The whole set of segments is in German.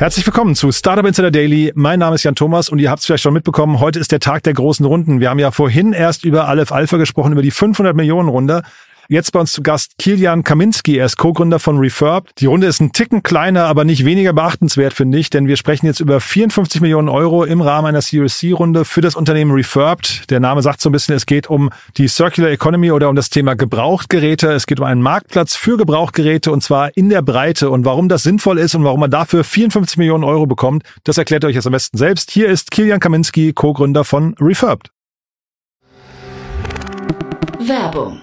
Herzlich willkommen zu Startup Insider Daily. Mein Name ist Jan Thomas und ihr habt es vielleicht schon mitbekommen, heute ist der Tag der großen Runden. Wir haben ja vorhin erst über Aleph Alpha gesprochen, über die 500 Millionen Runde. Jetzt bei uns zu Gast Kilian Kaminski, er ist Co-Gründer von Refurb. Die Runde ist ein Ticken kleiner, aber nicht weniger beachtenswert, finde ich, denn wir sprechen jetzt über 54 Millionen Euro im Rahmen einer Series C-Runde für das Unternehmen Refurbed. Der Name sagt so ein bisschen, es geht um die Circular Economy oder um das Thema Gebrauchtgeräte. Es geht um einen Marktplatz für Gebrauchtgeräte und zwar in der Breite. Und warum das sinnvoll ist und warum man dafür 54 Millionen Euro bekommt, das erklärt euch jetzt am besten selbst. Hier ist Kilian Kaminski, Co-Gründer von Refurbed. Werbung.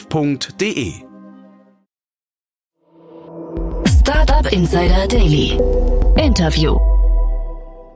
www.startup.de. Startup Insider Daily. Interview.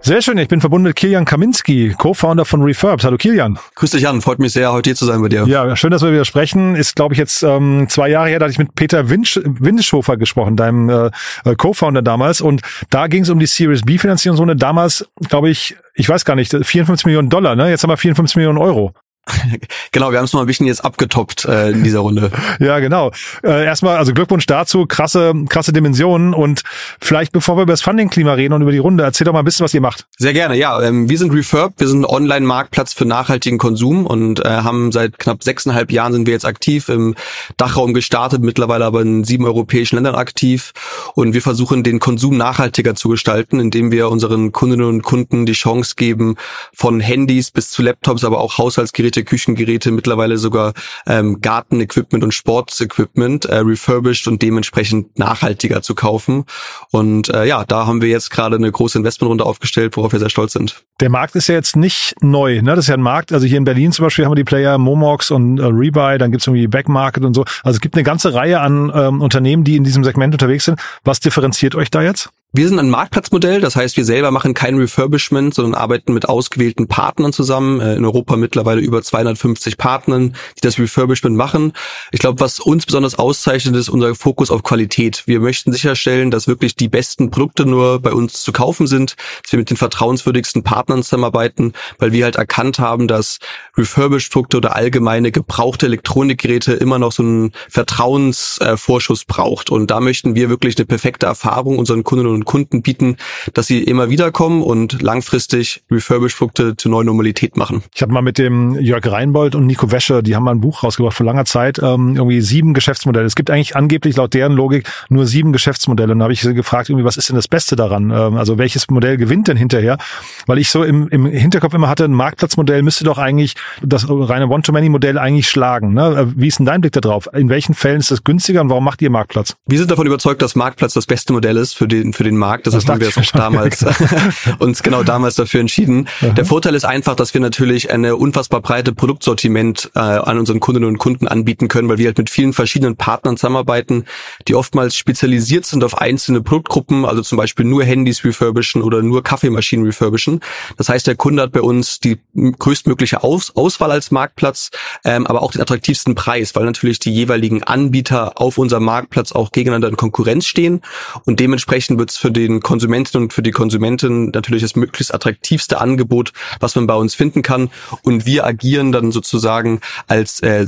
Sehr schön, ich bin verbunden mit Kilian Kaminski, Co-Founder von Refurbs. Hallo Kilian. Grüß dich Jan, freut mich sehr, heute hier zu sein bei dir. Ja, schön, dass wir wieder sprechen. Ist, glaube ich, jetzt ähm, zwei Jahre her, da hatte ich mit Peter Winsch, Windeschofer gesprochen, deinem äh, Co-Founder damals. Und da ging es um die Series B-Finanzierungsrunde. Damals, glaube ich, ich weiß gar nicht, 54 Millionen Dollar, ne? Jetzt haben wir 54 Millionen Euro. genau, wir haben es mal ein bisschen jetzt abgetoppt äh, in dieser Runde. ja, genau. Äh, erstmal, also Glückwunsch dazu, krasse, krasse Dimensionen und vielleicht bevor wir über das Funding-Klima reden und über die Runde, erzähl doch mal ein bisschen, was ihr macht. Sehr gerne, ja. Ähm, wir sind Refurb, wir sind ein Online-Marktplatz für nachhaltigen Konsum und äh, haben seit knapp sechseinhalb Jahren sind wir jetzt aktiv im Dachraum gestartet, mittlerweile aber in sieben europäischen Ländern aktiv und wir versuchen den Konsum nachhaltiger zu gestalten, indem wir unseren Kundinnen und Kunden die Chance geben, von Handys bis zu Laptops, aber auch Haushaltsgeräte Geräte, Küchengeräte, mittlerweile sogar ähm, Gartenequipment und Sportsequipment äh, refurbished und dementsprechend nachhaltiger zu kaufen. Und äh, ja, da haben wir jetzt gerade eine große Investmentrunde aufgestellt, worauf wir sehr stolz sind. Der Markt ist ja jetzt nicht neu, ne? Das ist ja ein Markt, also hier in Berlin zum Beispiel haben wir die Player Momox und äh, Rebuy, dann gibt's irgendwie Backmarket und so. Also es gibt eine ganze Reihe an ähm, Unternehmen, die in diesem Segment unterwegs sind. Was differenziert euch da jetzt? Wir sind ein Marktplatzmodell, das heißt, wir selber machen kein Refurbishment, sondern arbeiten mit ausgewählten Partnern zusammen. Äh, in Europa mittlerweile über 250 Partnern, die das Refurbishment machen. Ich glaube, was uns besonders auszeichnet, ist unser Fokus auf Qualität. Wir möchten sicherstellen, dass wirklich die besten Produkte nur bei uns zu kaufen sind, dass wir mit den vertrauenswürdigsten Partnern zusammenarbeiten, weil wir halt erkannt haben, dass Refurbished-Produkte oder allgemeine gebrauchte Elektronikgeräte immer noch so einen Vertrauensvorschuss braucht. Und da möchten wir wirklich eine perfekte Erfahrung unseren Kunden und Kunden bieten, dass sie immer wieder kommen und langfristig Refurbished-Produkte zur neuen Normalität machen. Ich habe mal mit dem Jörg Reinbold und Nico Wäsche, die haben mal ein Buch rausgebracht vor langer Zeit, ähm, irgendwie sieben Geschäftsmodelle. Es gibt eigentlich angeblich laut deren Logik nur sieben Geschäftsmodelle. Und da habe ich sie gefragt, irgendwie, was ist denn das Beste daran? Ähm, also welches Modell gewinnt denn hinterher? Weil ich so im, im Hinterkopf immer hatte, ein Marktplatzmodell müsste doch eigentlich das reine One-to-Many-Modell eigentlich schlagen. Ne? Wie ist denn dein Blick da drauf? In welchen Fällen ist das günstiger und warum macht ihr Marktplatz? Wir sind davon überzeugt, dass Marktplatz das beste Modell ist für den, für den Markt. Das, das haben wir auch damals uns genau damals dafür entschieden. Aha. Der Vorteil ist einfach, dass wir natürlich eine unfassbar breite Produktsortiment äh, an unseren Kundinnen und Kunden anbieten können, weil wir halt mit vielen verschiedenen Partnern zusammenarbeiten, die oftmals spezialisiert sind auf einzelne Produktgruppen, also zum Beispiel nur Handys refurbischen oder nur Kaffeemaschinen refurbischen. Das heißt, der Kunde hat bei uns die größtmögliche Aus Auswahl als Marktplatz, ähm, aber auch den attraktivsten Preis, weil natürlich die jeweiligen Anbieter auf unserem Marktplatz auch gegeneinander in Konkurrenz stehen und dementsprechend wird es für den Konsumenten und für die Konsumentin natürlich das möglichst attraktivste Angebot, was man bei uns finden kann. Und wir agieren dann sozusagen als äh,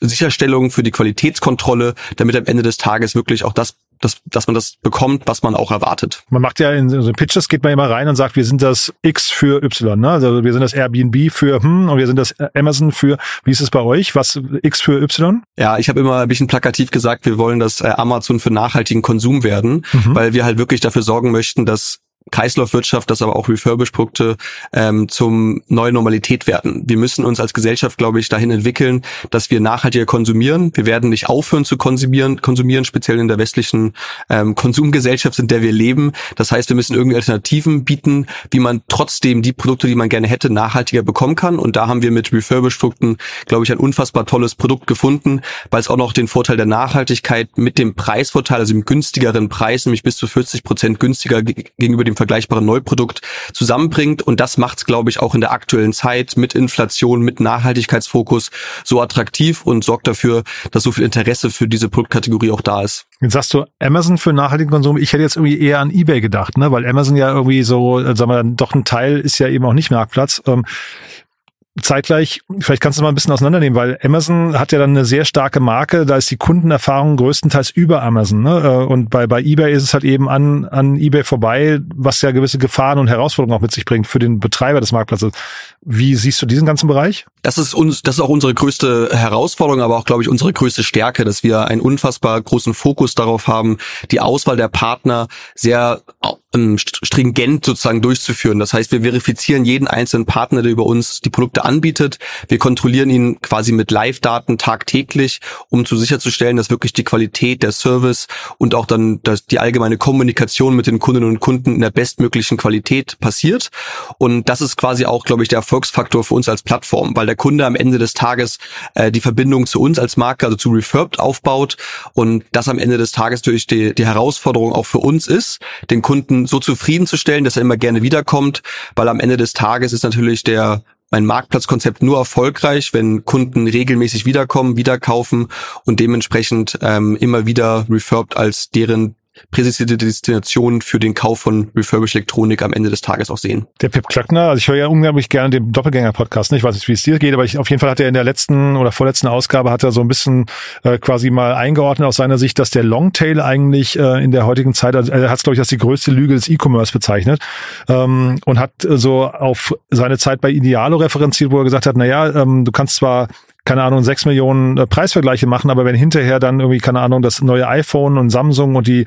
Sicherstellung für die Qualitätskontrolle, damit am Ende des Tages wirklich auch das dass, dass man das bekommt, was man auch erwartet. Man macht ja in so Pitches geht man immer rein und sagt, wir sind das X für Y, ne? Also wir sind das Airbnb für hm und wir sind das Amazon für wie ist es bei euch? Was X für Y? Ja, ich habe immer ein bisschen plakativ gesagt, wir wollen das äh, Amazon für nachhaltigen Konsum werden, mhm. weil wir halt wirklich dafür sorgen möchten, dass Kreislaufwirtschaft, dass aber auch Refurbish-Produkte ähm, zum neuen Normalität werden. Wir müssen uns als Gesellschaft, glaube ich, dahin entwickeln, dass wir nachhaltiger konsumieren. Wir werden nicht aufhören zu konsumieren, konsumieren speziell in der westlichen ähm, Konsumgesellschaft, in der wir leben. Das heißt, wir müssen irgendwie Alternativen bieten, wie man trotzdem die Produkte, die man gerne hätte, nachhaltiger bekommen kann. Und da haben wir mit Refurbish-Produkten, glaube ich, ein unfassbar tolles Produkt gefunden, weil es auch noch den Vorteil der Nachhaltigkeit mit dem Preisvorteil, also dem günstigeren Preis, nämlich bis zu 40 Prozent günstiger gegenüber dem vergleichbaren Neuprodukt zusammenbringt. Und das macht es, glaube ich, auch in der aktuellen Zeit mit Inflation, mit Nachhaltigkeitsfokus so attraktiv und sorgt dafür, dass so viel Interesse für diese Produktkategorie auch da ist. Jetzt sagst du Amazon für nachhaltigen Konsum. Ich hätte jetzt irgendwie eher an eBay gedacht, ne? weil Amazon ja irgendwie so, äh, sagen wir, doch ein Teil ist ja eben auch nicht Marktplatz. Ähm, zeitgleich, vielleicht kannst du mal ein bisschen auseinandernehmen, weil Amazon hat ja dann eine sehr starke Marke, da ist die Kundenerfahrung größtenteils über Amazon. Ne? Äh, und bei, bei eBay ist es halt eben an, an eBay vorbei, was ja gewisse Gefahren und Herausforderungen auch mit sich bringt für den Betreiber des Marktplatzes. Wie siehst du diesen ganzen Bereich? Das ist uns, das ist auch unsere größte Herausforderung, aber auch, glaube ich, unsere größte Stärke, dass wir einen unfassbar großen Fokus darauf haben, die Auswahl der Partner sehr ähm, stringent sozusagen durchzuführen. Das heißt, wir verifizieren jeden einzelnen Partner, der über uns die Produkte anbietet. Wir kontrollieren ihn quasi mit Live-Daten tagtäglich, um zu sicherzustellen, dass wirklich die Qualität, der Service und auch dann dass die allgemeine Kommunikation mit den Kundinnen und Kunden in der bestmöglichen Qualität passiert. Und das ist quasi auch, glaube ich, der Erfolgsfaktor für uns als Plattform, weil der Kunde am Ende des Tages äh, die Verbindung zu uns als Marke, also zu Refurbed aufbaut und das am Ende des Tages durch die, die Herausforderung auch für uns ist, den Kunden so zufriedenzustellen, dass er immer gerne wiederkommt, weil am Ende des Tages ist natürlich der mein Marktplatzkonzept nur erfolgreich, wenn Kunden regelmäßig wiederkommen, wiederkaufen und dementsprechend ähm, immer wieder Refurbed als deren präsentierte Destinationen für den Kauf von Refurbished Elektronik am Ende des Tages auch sehen. Der Pip Klöckner, also ich höre ja unglaublich gerne den Doppelgänger-Podcast. Ich weiß nicht, wie es dir geht, aber ich, auf jeden Fall hat er in der letzten oder vorletzten Ausgabe hat er so ein bisschen äh, quasi mal eingeordnet aus seiner Sicht, dass der Longtail eigentlich äh, in der heutigen Zeit, also er hat es glaube ich als die größte Lüge des E-Commerce bezeichnet ähm, und hat äh, so auf seine Zeit bei Idealo referenziert, wo er gesagt hat, na ja, ähm, du kannst zwar keine Ahnung, sechs Millionen äh, Preisvergleiche machen, aber wenn hinterher dann irgendwie, keine Ahnung, das neue iPhone und Samsung und die,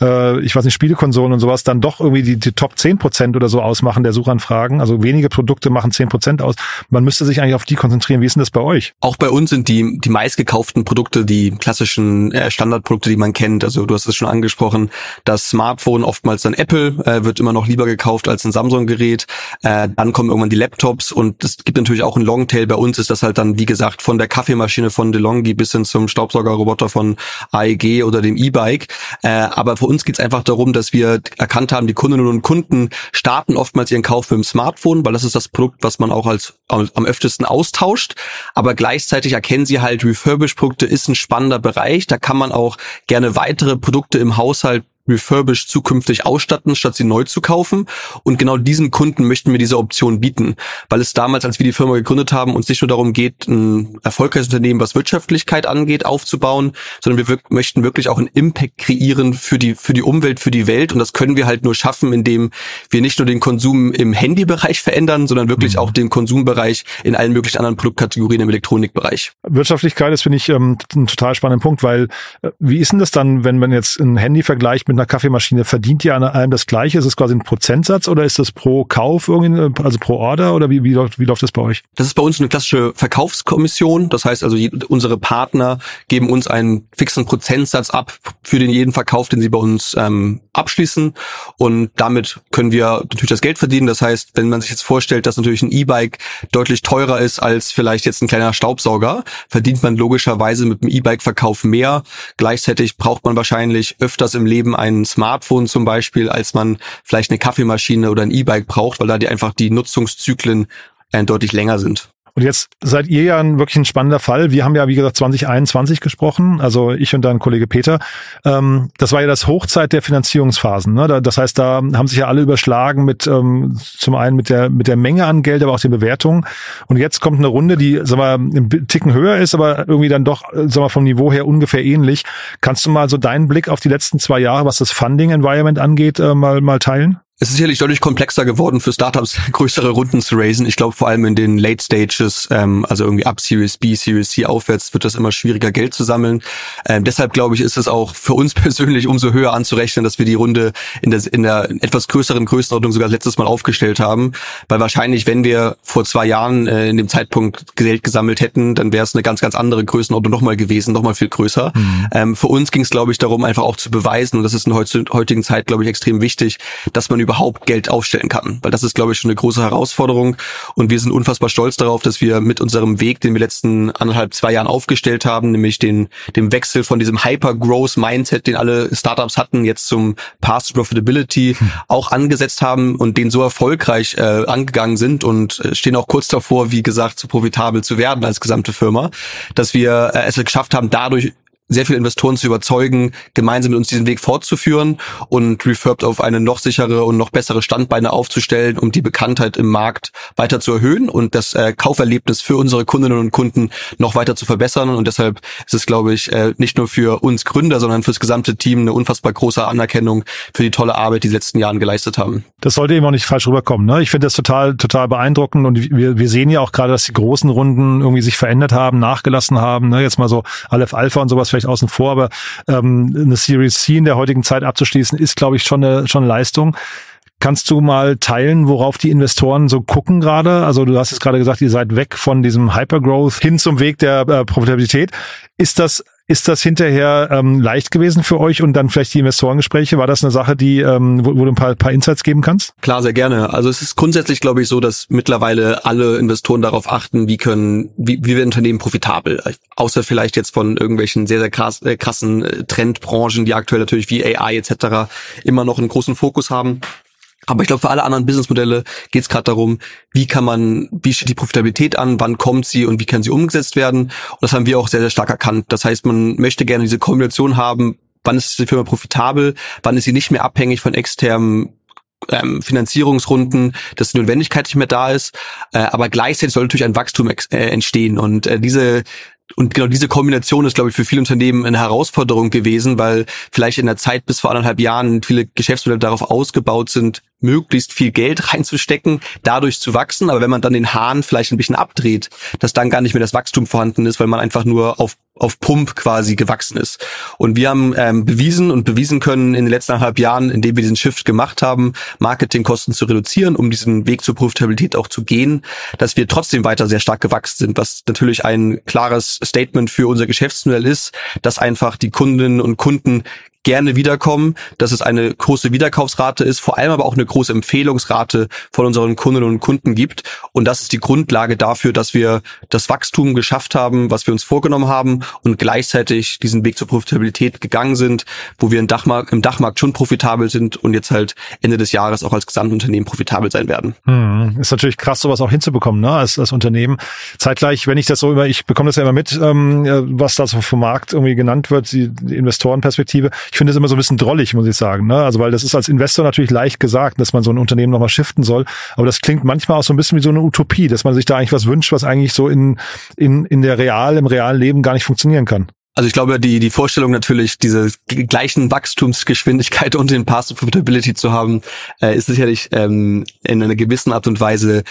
äh, ich weiß nicht, Spielekonsolen und sowas dann doch irgendwie die, die Top 10 Prozent oder so ausmachen der Suchanfragen, also wenige Produkte machen 10 Prozent aus, man müsste sich eigentlich auf die konzentrieren. Wie ist denn das bei euch? Auch bei uns sind die, die meistgekauften Produkte die klassischen äh, Standardprodukte, die man kennt. Also du hast es schon angesprochen, das Smartphone, oftmals dann Apple, äh, wird immer noch lieber gekauft als ein Samsung-Gerät. Äh, dann kommen irgendwann die Laptops und es gibt natürlich auch einen Longtail. Bei uns ist das halt dann, wie gesagt, gesagt, von der Kaffeemaschine von DeLonghi bis hin zum Staubsaugerroboter von AEG oder dem E-Bike. Äh, aber für uns geht es einfach darum, dass wir erkannt haben, die Kundinnen und Kunden starten oftmals ihren Kauf mit dem Smartphone, weil das ist das Produkt, was man auch als am öftesten austauscht. Aber gleichzeitig erkennen sie halt, Refurbish-Produkte ist ein spannender Bereich. Da kann man auch gerne weitere Produkte im Haushalt refurbished zukünftig ausstatten, statt sie neu zu kaufen. Und genau diesen Kunden möchten wir diese Option bieten, weil es damals, als wir die Firma gegründet haben, uns nicht nur darum geht, ein erfolgreiches Unternehmen, was Wirtschaftlichkeit angeht, aufzubauen, sondern wir möchten wirklich auch einen Impact kreieren für die, für die Umwelt, für die Welt. Und das können wir halt nur schaffen, indem wir nicht nur den Konsum im Handybereich verändern, sondern wirklich mhm. auch den Konsumbereich in allen möglichen anderen Produktkategorien im Elektronikbereich. Wirtschaftlichkeit ist, finde ich, ähm, ein total spannender Punkt, weil äh, wie ist denn das dann, wenn man jetzt ein Handy vergleicht mit mit einer Kaffeemaschine, verdient ihr an allem das Gleiche? Ist es quasi ein Prozentsatz oder ist das pro Kauf irgendwie, also pro Order oder wie, wie, läuft, wie läuft das bei euch? Das ist bei uns eine klassische Verkaufskommission. Das heißt also, unsere Partner geben uns einen fixen Prozentsatz ab für den jeden Verkauf, den sie bei uns ähm, abschließen. Und damit können wir natürlich das Geld verdienen. Das heißt, wenn man sich jetzt vorstellt, dass natürlich ein E-Bike deutlich teurer ist als vielleicht jetzt ein kleiner Staubsauger, verdient man logischerweise mit dem E-Bike-Verkauf mehr. Gleichzeitig braucht man wahrscheinlich öfters im Leben ein Smartphone zum Beispiel, als man vielleicht eine Kaffeemaschine oder ein E-Bike braucht, weil da die einfach die Nutzungszyklen äh, deutlich länger sind. Und jetzt seid ihr ja ein, wirklich ein spannender Fall. Wir haben ja, wie gesagt, 2021 gesprochen, also ich und dein Kollege Peter. Ähm, das war ja das Hochzeit der Finanzierungsphasen. Ne? Das heißt, da haben sich ja alle überschlagen mit ähm, zum einen mit der mit der Menge an Geld, aber auch den Bewertungen. Und jetzt kommt eine Runde, die sag mal, ein Ticken höher ist, aber irgendwie dann doch sag mal, vom Niveau her ungefähr ähnlich. Kannst du mal so deinen Blick auf die letzten zwei Jahre, was das Funding-Environment angeht, äh, mal, mal teilen? Es ist sicherlich deutlich komplexer geworden für Startups, größere Runden zu raisen. Ich glaube vor allem in den Late Stages, ähm, also irgendwie ab Series B, Series C aufwärts, wird das immer schwieriger, Geld zu sammeln. Ähm, deshalb glaube ich, ist es auch für uns persönlich umso höher anzurechnen, dass wir die Runde in der, in der etwas größeren Größenordnung sogar letztes Mal aufgestellt haben. Weil wahrscheinlich, wenn wir vor zwei Jahren äh, in dem Zeitpunkt Geld gesammelt hätten, dann wäre es eine ganz, ganz andere Größenordnung nochmal gewesen, nochmal viel größer. Mhm. Ähm, für uns ging es, glaube ich, darum, einfach auch zu beweisen, und das ist in der heutigen Zeit, glaube ich, extrem wichtig, dass man überhaupt Geld aufstellen kann. Weil das ist, glaube ich, schon eine große Herausforderung. Und wir sind unfassbar stolz darauf, dass wir mit unserem Weg, den wir letzten anderthalb, zwei Jahren aufgestellt haben, nämlich den, dem Wechsel von diesem Hyper-Growth-Mindset, den alle Startups hatten, jetzt zum Path to Profitability hm. auch angesetzt haben und den so erfolgreich äh, angegangen sind und äh, stehen auch kurz davor, wie gesagt, zu profitabel zu werden als gesamte Firma, dass wir äh, es geschafft haben, dadurch sehr viele Investoren zu überzeugen, gemeinsam mit uns diesen Weg fortzuführen und Refurbed auf eine noch sichere und noch bessere Standbeine aufzustellen, um die Bekanntheit im Markt weiter zu erhöhen und das äh, Kauferlebnis für unsere Kundinnen und Kunden noch weiter zu verbessern. Und deshalb ist es, glaube ich, äh, nicht nur für uns Gründer, sondern fürs gesamte Team eine unfassbar große Anerkennung für die tolle Arbeit, die sie letzten Jahren geleistet haben. Das sollte eben auch nicht falsch rüberkommen. Ne? Ich finde das total, total beeindruckend und wir, wir sehen ja auch gerade, dass die großen Runden irgendwie sich verändert haben, nachgelassen haben. Ne? Jetzt mal so Aleph Alpha und sowas vielleicht außen vor, aber ähm, eine Series C in der heutigen Zeit abzuschließen, ist, glaube ich, schon eine, schon eine Leistung. Kannst du mal teilen, worauf die Investoren so gucken gerade? Also du hast jetzt gerade gesagt, ihr seid weg von diesem Hypergrowth hin zum Weg der äh, Profitabilität. Ist das ist das hinterher ähm, leicht gewesen für euch und dann vielleicht die Investorengespräche? War das eine Sache, die, ähm, wo, wo du ein paar, paar Insights geben kannst? Klar, sehr gerne. Also es ist grundsätzlich, glaube ich, so, dass mittlerweile alle Investoren darauf achten, wie können, wie, wie wir Unternehmen profitabel, außer vielleicht jetzt von irgendwelchen sehr, sehr krass, äh, krassen äh, Trendbranchen, die aktuell natürlich wie AI etc. immer noch einen großen Fokus haben. Aber ich glaube, für alle anderen Businessmodelle geht es gerade darum, wie kann man, wie steht die Profitabilität an, wann kommt sie und wie kann sie umgesetzt werden. Und das haben wir auch sehr, sehr stark erkannt. Das heißt, man möchte gerne diese Kombination haben, wann ist die Firma profitabel, wann ist sie nicht mehr abhängig von externen ähm, Finanzierungsrunden, dass die Notwendigkeit nicht mehr da ist, äh, aber gleichzeitig soll natürlich ein Wachstum äh, entstehen und äh, diese und genau diese Kombination ist, glaube ich, für viele Unternehmen eine Herausforderung gewesen, weil vielleicht in der Zeit bis vor anderthalb Jahren viele Geschäftsmodelle darauf ausgebaut sind, möglichst viel Geld reinzustecken, dadurch zu wachsen. Aber wenn man dann den Hahn vielleicht ein bisschen abdreht, dass dann gar nicht mehr das Wachstum vorhanden ist, weil man einfach nur auf auf Pump quasi gewachsen ist. Und wir haben ähm, bewiesen und bewiesen können in den letzten anderthalb Jahren, indem wir diesen Shift gemacht haben, Marketingkosten zu reduzieren, um diesen Weg zur Profitabilität auch zu gehen, dass wir trotzdem weiter sehr stark gewachsen sind, was natürlich ein klares Statement für unser Geschäftsmodell ist, dass einfach die Kundinnen und Kunden gerne wiederkommen, dass es eine große Wiederkaufsrate ist, vor allem aber auch eine große Empfehlungsrate von unseren Kundinnen und Kunden gibt. Und das ist die Grundlage dafür, dass wir das Wachstum geschafft haben, was wir uns vorgenommen haben und gleichzeitig diesen Weg zur Profitabilität gegangen sind, wo wir im Dachmarkt, im Dachmarkt schon profitabel sind und jetzt halt Ende des Jahres auch als Gesamtunternehmen profitabel sein werden. Hm, ist natürlich krass, sowas auch hinzubekommen, ne, als, als Unternehmen. Zeitgleich, wenn ich das so immer, ich bekomme das ja immer mit, ähm, was da so vom Markt irgendwie genannt wird, die, die Investorenperspektive ich finde es immer so ein bisschen drollig, muss ich sagen. Ne? Also weil das ist als Investor natürlich leicht gesagt, dass man so ein Unternehmen nochmal shiften soll. Aber das klingt manchmal auch so ein bisschen wie so eine Utopie, dass man sich da eigentlich was wünscht, was eigentlich so in, in, in der real, im realen Leben gar nicht funktionieren kann. Also ich glaube, die, die Vorstellung natürlich, diese gleichen Wachstumsgeschwindigkeit und den Path to Profitability zu haben, äh, ist sicherlich ähm, in einer gewissen Art und Weise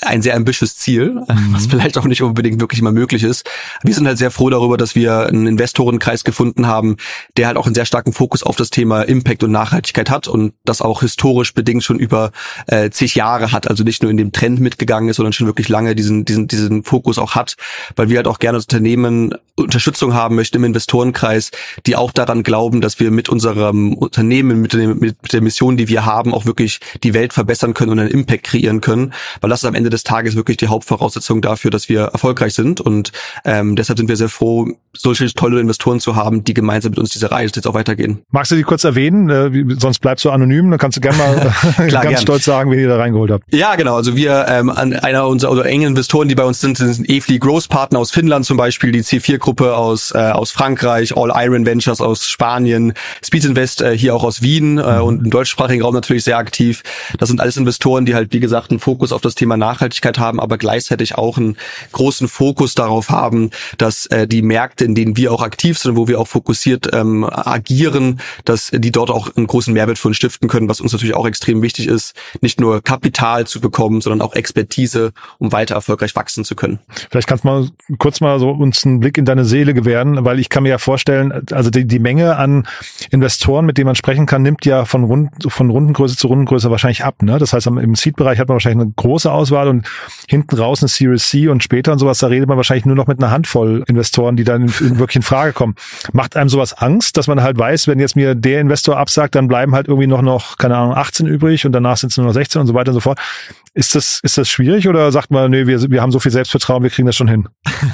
ein sehr ambitious Ziel, mhm. was vielleicht auch nicht unbedingt wirklich immer möglich ist. Wir sind halt sehr froh darüber, dass wir einen Investorenkreis gefunden haben, der halt auch einen sehr starken Fokus auf das Thema Impact und Nachhaltigkeit hat und das auch historisch bedingt schon über äh, zig Jahre hat, also nicht nur in dem Trend mitgegangen ist, sondern schon wirklich lange diesen, diesen, diesen Fokus auch hat, weil wir halt auch gerne als Unternehmen Unterstützung haben möchten im Investorenkreis, die auch daran glauben, dass wir mit unserem Unternehmen, mit, dem, mit der Mission, die wir haben, auch wirklich die Welt verbessern können und einen Impact kreieren können, weil das ist am Ende des Tages wirklich die Hauptvoraussetzung dafür, dass wir erfolgreich sind. Und ähm, deshalb sind wir sehr froh, solche tolle Investoren zu haben, die gemeinsam mit uns diese Reise jetzt auch weitergehen. Magst du die kurz erwähnen? Äh, wie, sonst bleibst du anonym. Dann kannst du gerne mal Klar, ganz gern. stolz sagen, wen ihr da reingeholt habt. Ja, genau. Also wir, ähm, einer unserer, unserer engen Investoren, die bei uns sind, sind EFLI Growth Partner aus Finnland zum Beispiel, die C4-Gruppe aus, äh, aus Frankreich, All Iron Ventures aus Spanien, Speed Invest äh, hier auch aus Wien äh, und im deutschsprachigen Raum natürlich sehr aktiv. Das sind alles Investoren, die halt, wie gesagt, einen Fokus auf das Thema Nachhaltigkeit haben, aber gleichzeitig auch einen großen Fokus darauf haben, dass äh, die Märkte, in denen wir auch aktiv sind, wo wir auch fokussiert ähm, agieren, dass die dort auch einen großen Mehrwert für uns stiften können, was uns natürlich auch extrem wichtig ist, nicht nur Kapital zu bekommen, sondern auch Expertise, um weiter erfolgreich wachsen zu können. Vielleicht kannst du mal kurz mal so uns einen Blick in deine Seele gewähren, weil ich kann mir ja vorstellen, also die, die Menge an Investoren, mit denen man sprechen kann, nimmt ja von, Rund, von Rundengröße zu Rundengröße wahrscheinlich ab. Ne? Das heißt, im Seed-Bereich hat man wahrscheinlich eine große Auswahl und hinten raus eine Series C und später und sowas, da redet man wahrscheinlich nur noch mit einer Handvoll Investoren, die dann wirklich in Frage kommen. Macht einem sowas Angst, dass man halt weiß, wenn jetzt mir der Investor absagt, dann bleiben halt irgendwie noch, noch keine Ahnung, 18 übrig und danach sind es nur noch 16 und so weiter und so fort. Ist das, ist das schwierig oder sagt man, nee, wir, wir haben so viel Selbstvertrauen, wir kriegen das schon hin?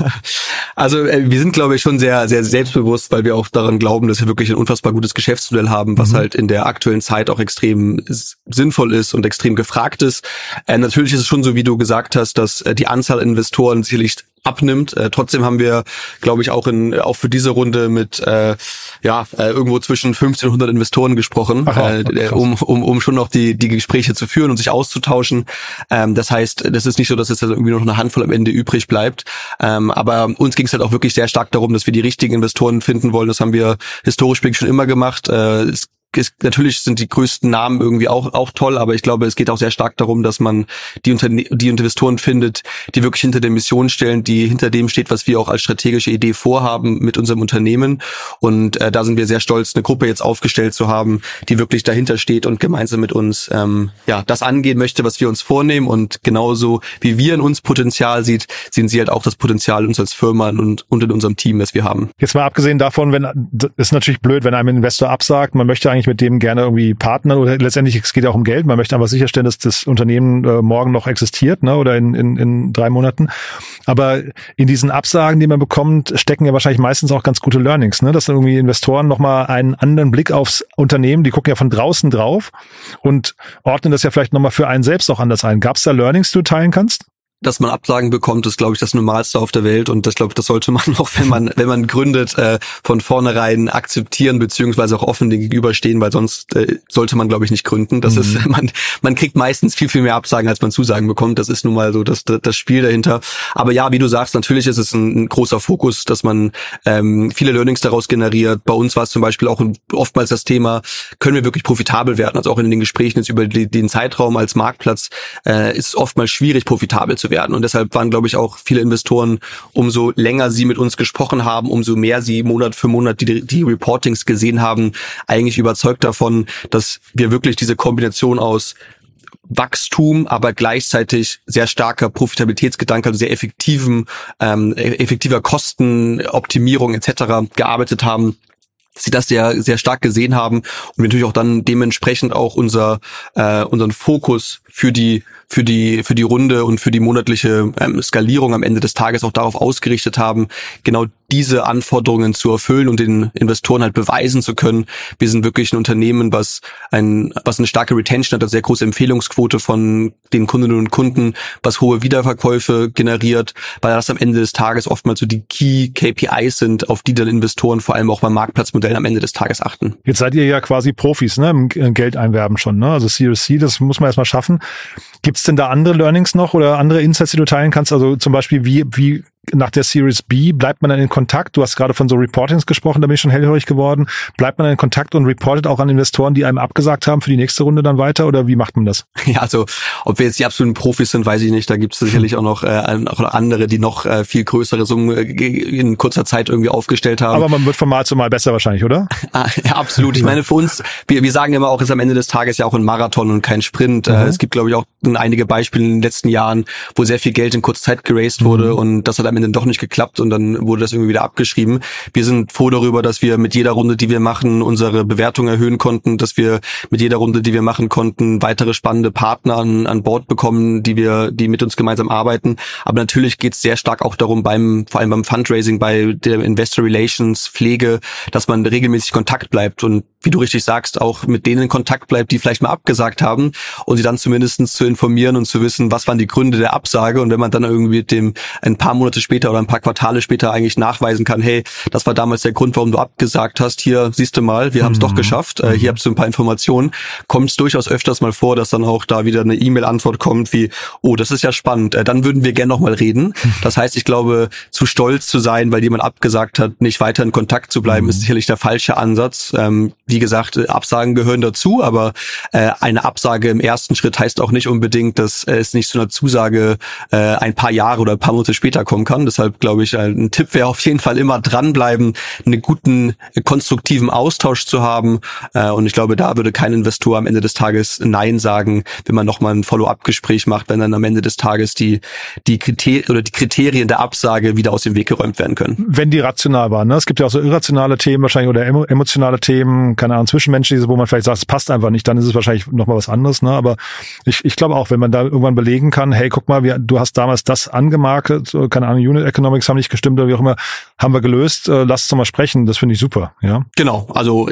Also äh, wir sind, glaube ich, schon sehr, sehr selbstbewusst, weil wir auch daran glauben, dass wir wirklich ein unfassbar gutes Geschäftsmodell haben, was mhm. halt in der aktuellen Zeit auch extrem sinnvoll ist und extrem gefragt ist. Äh, natürlich ist es schon so, wie du gesagt hast, dass äh, die Anzahl Investoren sicherlich abnimmt. Äh, trotzdem haben wir, glaube ich, auch in auch für diese Runde mit äh, ja äh, irgendwo zwischen 1500 Investoren gesprochen, Aha, äh, um, um um schon noch die die Gespräche zu führen und sich auszutauschen. Ähm, das heißt, das ist nicht so, dass es irgendwie noch eine Handvoll am Ende übrig bleibt. Ähm, aber uns ging es halt auch wirklich sehr stark darum, dass wir die richtigen Investoren finden wollen. Das haben wir historisch schon immer gemacht. Äh, es ist, natürlich sind die größten Namen irgendwie auch, auch toll, aber ich glaube, es geht auch sehr stark darum, dass man die, Unterne die Investoren findet, die wirklich hinter der Mission stellen, die hinter dem steht, was wir auch als strategische Idee vorhaben mit unserem Unternehmen. Und äh, da sind wir sehr stolz, eine Gruppe jetzt aufgestellt zu haben, die wirklich dahinter steht und gemeinsam mit uns ähm, ja das angehen möchte, was wir uns vornehmen. Und genauso wie wir in uns Potenzial sieht, sehen sie halt auch das Potenzial uns als Firma und, und in unserem Team, das wir haben. Jetzt mal abgesehen davon, wenn ist natürlich blöd, wenn einem Investor absagt, man möchte eigentlich mit dem gerne irgendwie partnern oder letztendlich es geht ja auch um Geld. Man möchte einfach sicherstellen, dass das Unternehmen äh, morgen noch existiert, ne, oder in, in, in drei Monaten. Aber in diesen Absagen, die man bekommt, stecken ja wahrscheinlich meistens auch ganz gute Learnings, ne, dass dann irgendwie Investoren nochmal einen anderen Blick aufs Unternehmen, die gucken ja von draußen drauf und ordnen das ja vielleicht nochmal für einen selbst auch anders ein. Gab es da Learnings, die du teilen kannst? Dass man Absagen bekommt, ist, glaube ich, das Normalste auf der Welt. Und das, glaube ich, das sollte man auch, wenn man, wenn man gründet, äh, von vornherein akzeptieren, beziehungsweise auch offen gegenüberstehen, weil sonst äh, sollte man, glaube ich, nicht gründen. Das mhm. ist, man, man kriegt meistens viel, viel mehr Absagen, als man Zusagen bekommt. Das ist nun mal so das, das Spiel dahinter. Aber ja, wie du sagst, natürlich ist es ein, ein großer Fokus, dass man ähm, viele Learnings daraus generiert. Bei uns war es zum Beispiel auch oftmals das Thema, können wir wirklich profitabel werden? Also auch in den Gesprächen jetzt über die, den Zeitraum als Marktplatz äh, ist es oftmals schwierig, profitabel zu werden. Und deshalb waren, glaube ich, auch viele Investoren, umso länger sie mit uns gesprochen haben, umso mehr sie Monat für Monat die, die Reportings gesehen haben, eigentlich überzeugt davon, dass wir wirklich diese Kombination aus Wachstum, aber gleichzeitig sehr starker Profitabilitätsgedanke, also sehr effektiven, ähm, effektiver Kostenoptimierung etc. gearbeitet haben sie das sehr sehr stark gesehen haben und wir natürlich auch dann dementsprechend auch unser äh, unseren Fokus für die für die für die Runde und für die monatliche ähm, Skalierung am Ende des Tages auch darauf ausgerichtet haben, genau diese Anforderungen zu erfüllen und den Investoren halt beweisen zu können. Wir sind wirklich ein Unternehmen, was ein was eine starke Retention hat, eine sehr große Empfehlungsquote von den Kundinnen und Kunden, was hohe Wiederverkäufe generiert, weil das am Ende des Tages oftmals so die Key KPIs sind, auf die dann Investoren vor allem auch beim Marktplatzmodell am Ende des Tages achten. Jetzt seid ihr ja quasi Profis, ne, im Geld einwerben schon, ne? Also Series C, das muss man erstmal schaffen. Gibt's denn da andere Learnings noch oder andere Insights, die du teilen kannst? Also zum Beispiel, wie, wie nach der Series B bleibt man dann in Kontakt? Du hast gerade von so Reportings gesprochen, da bin ich schon hellhörig geworden. Bleibt man dann in Kontakt und reportet auch an Investoren, die einem abgesagt haben für die nächste Runde dann weiter oder wie macht man das? Ja, also ob wir jetzt die absoluten Profis sind, weiß ich nicht. Da gibt es sicherlich auch noch, äh, auch noch andere, die noch äh, viel größere Summen äh, in kurzer Zeit irgendwie aufgestellt haben. Aber man wird von Mal zu Mal besser wahrscheinlich, oder? ah, ja, absolut. Ich meine, für uns, wir, wir sagen immer auch, ist am Ende des Tages ja auch ein Marathon und kein Sprint. Äh, mhm. es gibt, glaube ich, auch einige Beispiele in den letzten Jahren, wo sehr viel Geld in kurzer Zeit geraced wurde mhm. und das hat am Ende doch nicht geklappt und dann wurde das irgendwie wieder abgeschrieben. Wir sind froh darüber, dass wir mit jeder Runde, die wir machen, unsere Bewertung erhöhen konnten, dass wir mit jeder Runde, die wir machen konnten, weitere spannende Partner an, an Bord bekommen, die wir, die mit uns gemeinsam arbeiten. Aber natürlich geht es sehr stark auch darum, beim, vor allem beim Fundraising, bei der Investor Relations, Pflege, dass man regelmäßig Kontakt bleibt und wie du richtig sagst, auch mit denen in Kontakt bleibt, die vielleicht mal abgesagt haben und sie dann zumindestens zu informieren und zu wissen, was waren die Gründe der Absage und wenn man dann irgendwie dem ein paar Monate später oder ein paar Quartale später eigentlich nachweisen kann, hey, das war damals der Grund, warum du abgesagt hast, hier siehst du mal, wir haben es doch mhm. geschafft, äh, hier mhm. hast du ein paar Informationen, kommt es durchaus öfters mal vor, dass dann auch da wieder eine E-Mail-Antwort kommt wie, oh, das ist ja spannend, äh, dann würden wir gerne nochmal reden. Das heißt, ich glaube, zu stolz zu sein, weil jemand abgesagt hat, nicht weiter in Kontakt zu bleiben, mhm. ist sicherlich der falsche Ansatz. Ähm, wie gesagt, äh, Absagen gehören dazu, aber äh, eine Absage im ersten Schritt heißt auch nicht unbedingt, dass es nicht zu einer Zusage äh, ein paar Jahre oder ein paar Monate später kommen kann. Deshalb glaube ich, ein Tipp wäre auf jeden Fall immer dranbleiben, einen guten, konstruktiven Austausch zu haben. Äh, und ich glaube, da würde kein Investor am Ende des Tages Nein sagen, wenn man nochmal ein Follow-up-Gespräch macht, wenn dann am Ende des Tages die, die Kriterien oder die Kriterien der Absage wieder aus dem Weg geräumt werden können. Wenn die rational waren, ne? Es gibt ja auch so irrationale Themen wahrscheinlich oder emotionale Themen, keine Ahnung, zwischenmenschliche, wo man vielleicht sagt, es passt einfach nicht, dann ist es wahrscheinlich nochmal was anderes, ne? Aber ich, ich glaube auch, wenn man da irgendwann belegen kann, hey, guck mal, wir, du hast damals das angemarket, keine Ahnung, Unit Economics haben nicht gestimmt oder wie auch immer, haben wir gelöst, äh, lass uns mal sprechen, das finde ich super, ja. Genau, also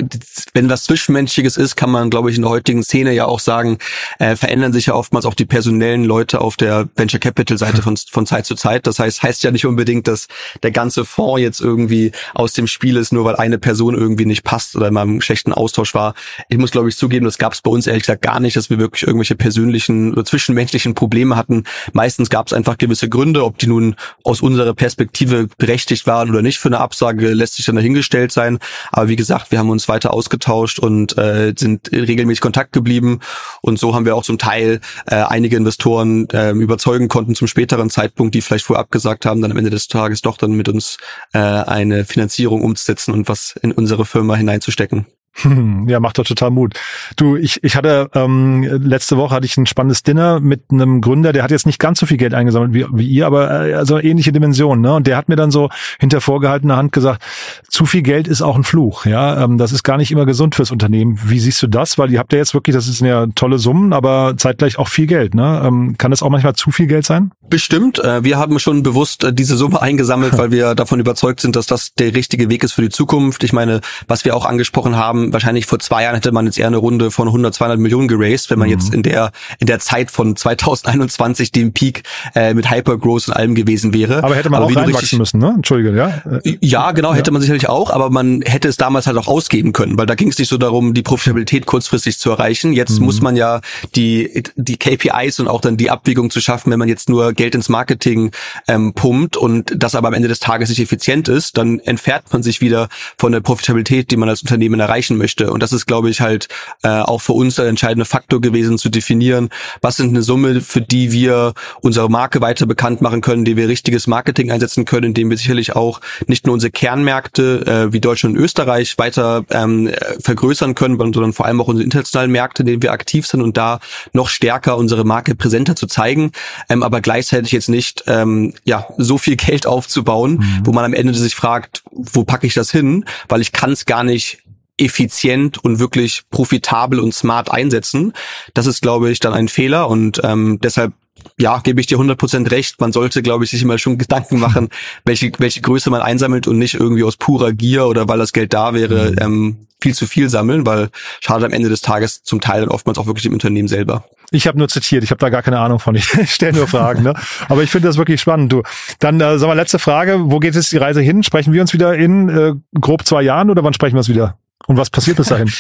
wenn was Zwischenmenschliches ist, kann man, glaube ich, in der heutigen Szene ja auch sagen, äh, verändern sich ja oftmals auch die personellen Leute auf der Venture Capital Seite von, von Zeit zu Zeit. Das heißt, heißt ja nicht unbedingt, dass der ganze Fonds jetzt irgendwie aus dem Spiel ist, nur weil eine Person irgendwie nicht passt oder im schlechten Austausch war. Ich muss, glaube ich, zugeben, das gab es bei uns ehrlich gesagt gar nicht, dass wir wirklich irgendwelche persönlichen oder zwischenmenschlichen Probleme hatten. Meistens gab es einfach gewisse Gründe, ob die nun aus unserer Perspektive berechtigt waren oder nicht für eine Absage, lässt sich dann dahingestellt sein. Aber wie gesagt, wir haben uns weiter ausgetauscht und äh, sind regelmäßig Kontakt geblieben. Und so haben wir auch zum Teil äh, einige Investoren äh, überzeugen konnten zum späteren Zeitpunkt, die vielleicht vorher abgesagt haben, dann am Ende des Tages doch dann mit uns äh, eine Finanzierung umzusetzen und was in unsere Firma hineinzustecken. Hm, ja, macht doch total Mut. Du, ich, ich hatte ähm, letzte Woche hatte ich ein spannendes Dinner mit einem Gründer, der hat jetzt nicht ganz so viel Geld eingesammelt wie, wie ihr, aber äh, also ähnliche Dimensionen. Ne? Und der hat mir dann so hinter vorgehaltener Hand gesagt, zu viel Geld ist auch ein Fluch. Ja, ähm, das ist gar nicht immer gesund fürs Unternehmen. Wie siehst du das? Weil ihr habt ja jetzt wirklich, das sind ja tolle Summen, aber zeitgleich auch viel Geld. Ne? Ähm, kann das auch manchmal zu viel Geld sein? Bestimmt. Äh, wir haben schon bewusst äh, diese Summe eingesammelt, weil wir davon überzeugt sind, dass das der richtige Weg ist für die Zukunft. Ich meine, was wir auch angesprochen haben wahrscheinlich vor zwei Jahren hätte man jetzt eher eine Runde von 100, 200 Millionen geraced, wenn man mhm. jetzt in der in der Zeit von 2021 dem Peak äh, mit Hypergrowth und allem gewesen wäre. Aber hätte man aber auch reinwachsen richtig, müssen, ne? Entschuldige, ja? Ja, genau, hätte man sicherlich auch, aber man hätte es damals halt auch ausgeben können, weil da ging es nicht so darum, die Profitabilität kurzfristig zu erreichen. Jetzt mhm. muss man ja die die KPIs und auch dann die Abwägung zu schaffen, wenn man jetzt nur Geld ins Marketing ähm, pumpt und das aber am Ende des Tages nicht effizient ist, dann entfernt man sich wieder von der Profitabilität, die man als Unternehmen erreichen erreichen möchte. Und das ist, glaube ich, halt äh, auch für uns der entscheidende Faktor gewesen, zu definieren, was sind eine Summe, für die wir unsere Marke weiter bekannt machen können, die wir richtiges Marketing einsetzen können, indem wir sicherlich auch nicht nur unsere Kernmärkte äh, wie Deutschland und Österreich weiter ähm, vergrößern können, sondern vor allem auch unsere internationalen Märkte, in denen wir aktiv sind und da noch stärker unsere Marke präsenter zu zeigen, ähm, aber gleichzeitig jetzt nicht ähm, ja so viel Geld aufzubauen, mhm. wo man am Ende sich fragt, wo packe ich das hin, weil ich kann es gar nicht effizient und wirklich profitabel und smart einsetzen. Das ist, glaube ich, dann ein Fehler und ähm, deshalb ja, gebe ich dir 100% recht. Man sollte, glaube ich, sich immer schon Gedanken machen, welche, welche Größe man einsammelt und nicht irgendwie aus purer Gier oder weil das Geld da wäre, mhm. ähm, viel zu viel sammeln, weil schade am Ende des Tages zum Teil dann oftmals auch wirklich dem Unternehmen selber. Ich habe nur zitiert, ich habe da gar keine Ahnung von. Ich, ich stelle nur Fragen, ne? Aber ich finde das wirklich spannend. Du, dann äh, sag mal letzte Frage: Wo geht jetzt die Reise hin? Sprechen wir uns wieder in äh, grob zwei Jahren oder wann sprechen wir uns wieder? Und was passiert bis dahin?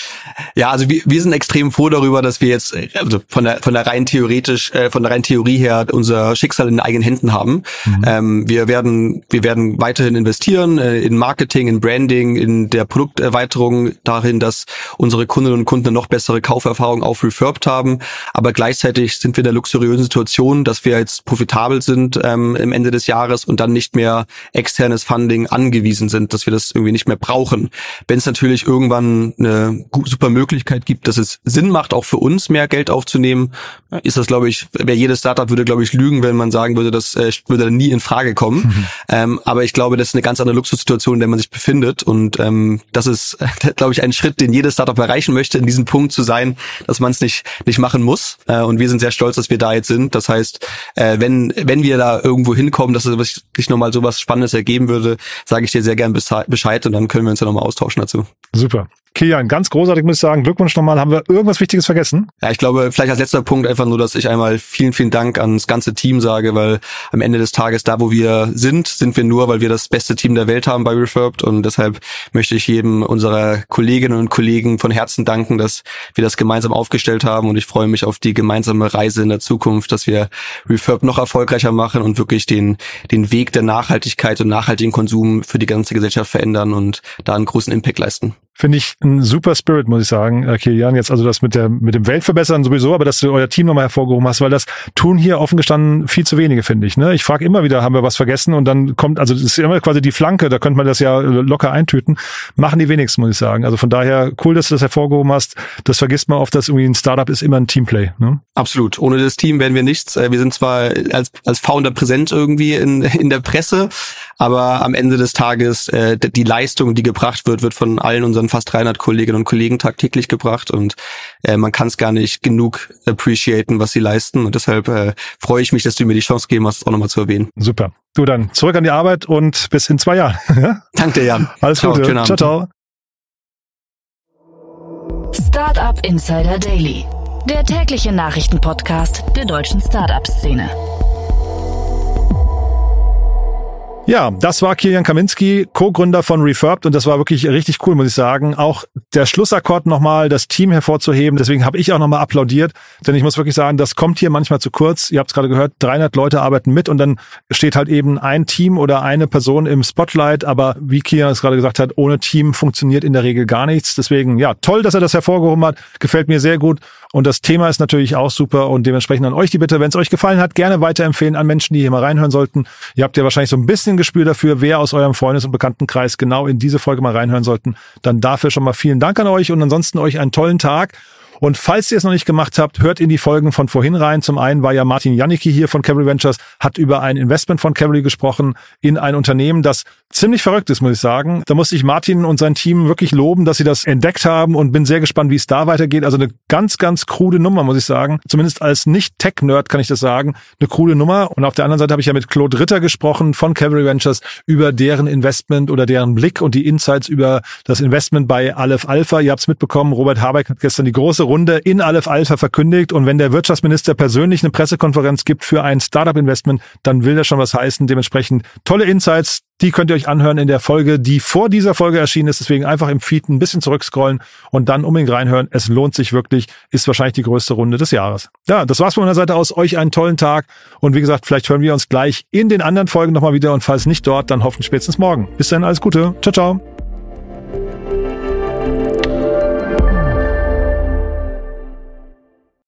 ja, also wir, wir sind extrem froh darüber, dass wir jetzt also von der von der rein theoretisch äh, von der rein Theorie her unser Schicksal in eigenen Händen haben. Mhm. Ähm, wir werden wir werden weiterhin investieren äh, in Marketing, in Branding, in der Produkterweiterung darin, dass unsere Kundinnen und Kunden eine noch bessere Kauferfahrung auf Refurbt haben. Aber gleichzeitig sind wir in der luxuriösen Situation, dass wir jetzt profitabel sind ähm, im Ende des Jahres und dann nicht mehr externes Funding angewiesen sind, dass wir das irgendwie nicht mehr brauchen. Wenn es natürlich natürlich irgendwann eine super Möglichkeit gibt, dass es Sinn macht, auch für uns mehr Geld aufzunehmen, ist das, glaube ich, wer jedes Startup würde, glaube ich, lügen, wenn man sagen würde, das äh, würde nie in Frage kommen. Mhm. Ähm, aber ich glaube, das ist eine ganz andere Luxussituation, in der man sich befindet. Und ähm, das ist, glaube ich, ein Schritt, den jedes Startup erreichen möchte, in diesem Punkt zu sein, dass man es nicht, nicht machen muss. Äh, und wir sind sehr stolz, dass wir da jetzt sind. Das heißt, äh, wenn, wenn wir da irgendwo hinkommen, dass es sich nochmal so was Spannendes ergeben würde, sage ich dir sehr gern Bescheid und dann können wir uns ja nochmal austauschen dazu. Super. Kilian, ganz großartig muss ich sagen. Glückwunsch nochmal. Haben wir irgendwas Wichtiges vergessen? Ja, ich glaube, vielleicht als letzter Punkt einfach nur, dass ich einmal vielen, vielen Dank ans ganze Team sage, weil am Ende des Tages da, wo wir sind, sind wir nur, weil wir das beste Team der Welt haben bei Refurbed und deshalb möchte ich jedem unserer Kolleginnen und Kollegen von Herzen danken, dass wir das gemeinsam aufgestellt haben und ich freue mich auf die gemeinsame Reise in der Zukunft, dass wir Refurb noch erfolgreicher machen und wirklich den, den Weg der Nachhaltigkeit und nachhaltigen Konsum für die ganze Gesellschaft verändern und da einen großen Impact leisten. Finde ich ein super Spirit, muss ich sagen, äh, Kilian. Jetzt also das mit der mit dem Weltverbessern sowieso, aber dass du euer Team nochmal hervorgehoben hast, weil das tun hier offen gestanden viel zu wenige, finde ich. Ne? Ich frage immer wieder, haben wir was vergessen? Und dann kommt, also das ist immer quasi die Flanke, da könnte man das ja locker eintüten. Machen die wenigsten, muss ich sagen. Also von daher cool, dass du das hervorgehoben hast. Das vergisst man oft, dass irgendwie ein Startup ist immer ein Teamplay. Ne? Absolut. Ohne das Team wären wir nichts. Äh, wir sind zwar als, als Founder präsent irgendwie in, in der Presse, aber am Ende des Tages äh, die Leistung, die gebracht wird, wird von allen unseren fast 300 Kolleginnen und Kollegen tagtäglich gebracht und äh, man kann es gar nicht genug appreciaten, was sie leisten und deshalb äh, freue ich mich, dass du mir die Chance gegeben hast, auch nochmal zu erwähnen. Super. Du dann zurück an die Arbeit und bis in zwei Jahren. Danke dir, Jan. Alles ciao, Gute. Ciao, ciao. Startup Insider Daily, der tägliche Nachrichtenpodcast der deutschen Startup-Szene. Ja, das war Kilian Kaminski, Co-Gründer von Refurbed und das war wirklich richtig cool, muss ich sagen. Auch der Schlussakkord nochmal, das Team hervorzuheben. Deswegen habe ich auch nochmal applaudiert, denn ich muss wirklich sagen, das kommt hier manchmal zu kurz. Ihr habt es gerade gehört, 300 Leute arbeiten mit und dann steht halt eben ein Team oder eine Person im Spotlight. Aber wie Kilian es gerade gesagt hat, ohne Team funktioniert in der Regel gar nichts. Deswegen, ja, toll, dass er das hervorgehoben hat. Gefällt mir sehr gut. Und das Thema ist natürlich auch super und dementsprechend an euch die Bitte, wenn es euch gefallen hat, gerne weiterempfehlen an Menschen, die hier mal reinhören sollten. Ihr habt ja wahrscheinlich so ein bisschen Gespür dafür, wer aus eurem Freundes- und Bekanntenkreis genau in diese Folge mal reinhören sollten. Dann dafür schon mal vielen Dank an euch und ansonsten euch einen tollen Tag. Und falls ihr es noch nicht gemacht habt, hört in die Folgen von vorhin rein. Zum einen war ja Martin Janicki hier von Cavalry Ventures, hat über ein Investment von Cavalry gesprochen in ein Unternehmen, das ziemlich verrückt ist, muss ich sagen. Da musste ich Martin und sein Team wirklich loben, dass sie das entdeckt haben und bin sehr gespannt, wie es da weitergeht. Also eine ganz, ganz krude Nummer, muss ich sagen. Zumindest als Nicht-Tech-Nerd kann ich das sagen. Eine krude Nummer. Und auf der anderen Seite habe ich ja mit Claude Ritter gesprochen von Cavalry Ventures über deren Investment oder deren Blick und die Insights über das Investment bei Aleph Alpha. Ihr habt es mitbekommen, Robert Habeck hat gestern die große Runde in Aleph Alpha verkündigt. Und wenn der Wirtschaftsminister persönlich eine Pressekonferenz gibt für ein Startup-Investment, dann will das schon was heißen. Dementsprechend tolle Insights, die könnt ihr euch anhören in der Folge, die vor dieser Folge erschienen ist. Deswegen einfach im Feed ein bisschen zurückscrollen und dann unbedingt reinhören. Es lohnt sich wirklich. Ist wahrscheinlich die größte Runde des Jahres. Ja, das war's von meiner Seite aus. Euch einen tollen Tag. Und wie gesagt, vielleicht hören wir uns gleich in den anderen Folgen nochmal wieder. Und falls nicht dort, dann hoffentlich spätestens morgen. Bis dann, alles Gute. Ciao, ciao.